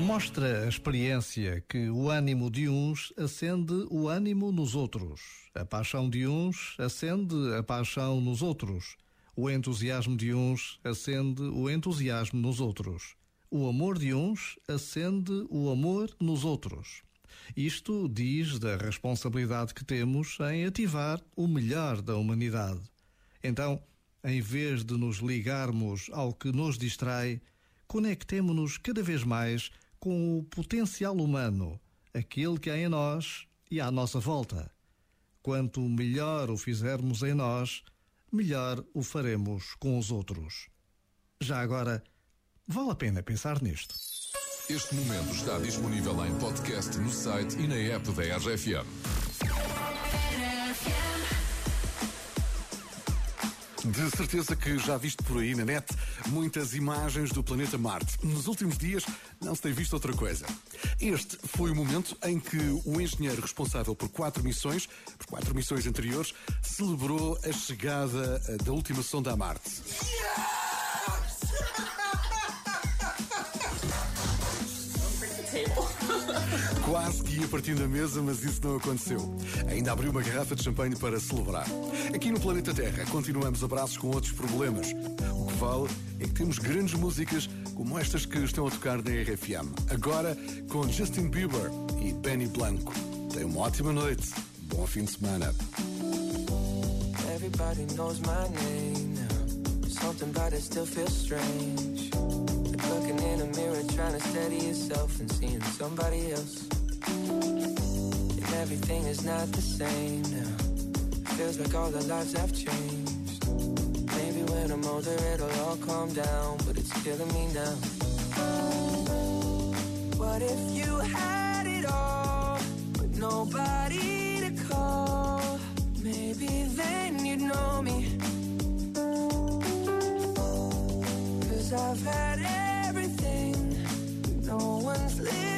Mostra a experiência que o ânimo de uns acende o ânimo nos outros. A paixão de uns acende a paixão nos outros. O entusiasmo de uns acende o entusiasmo nos outros. O amor de uns acende o amor nos outros. Isto diz da responsabilidade que temos em ativar o melhor da humanidade. Então, em vez de nos ligarmos ao que nos distrai, conectemo-nos cada vez mais com o potencial humano, aquele que há em nós e à nossa volta. Quanto melhor o fizermos em nós, melhor o faremos com os outros. Já agora, vale a pena pensar nisto. Este momento está disponível em podcast no site e na app da RFM. De certeza que já viste por aí na net muitas imagens do planeta Marte. Nos últimos dias não se tem visto outra coisa. Este foi o momento em que o engenheiro responsável por quatro missões, por quatro missões anteriores, celebrou a chegada eh, da última sonda a Marte. Quase que ia partindo a mesa, mas isso não aconteceu. Ainda abriu uma garrafa de champanhe para celebrar. Aqui no planeta Terra continuamos abraços com outros problemas. O que vale é que temos grandes músicas como estas que estão a tocar na RFM. Agora com Justin Bieber e Benny Blanco. Tenha uma ótima noite. Bom fim de semana. Everybody knows my name now. Something about it still feels strange. Looking in a mirror, trying to steady yourself and seeing somebody else. And everything is not the same now. Feels like all the lives have changed. Maybe when I'm older, it'll all calm down, but it's killing me now. What if you had it all, but nobody to call? Maybe then you'd know me. Cause I've had everything, but no one's listening.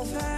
I've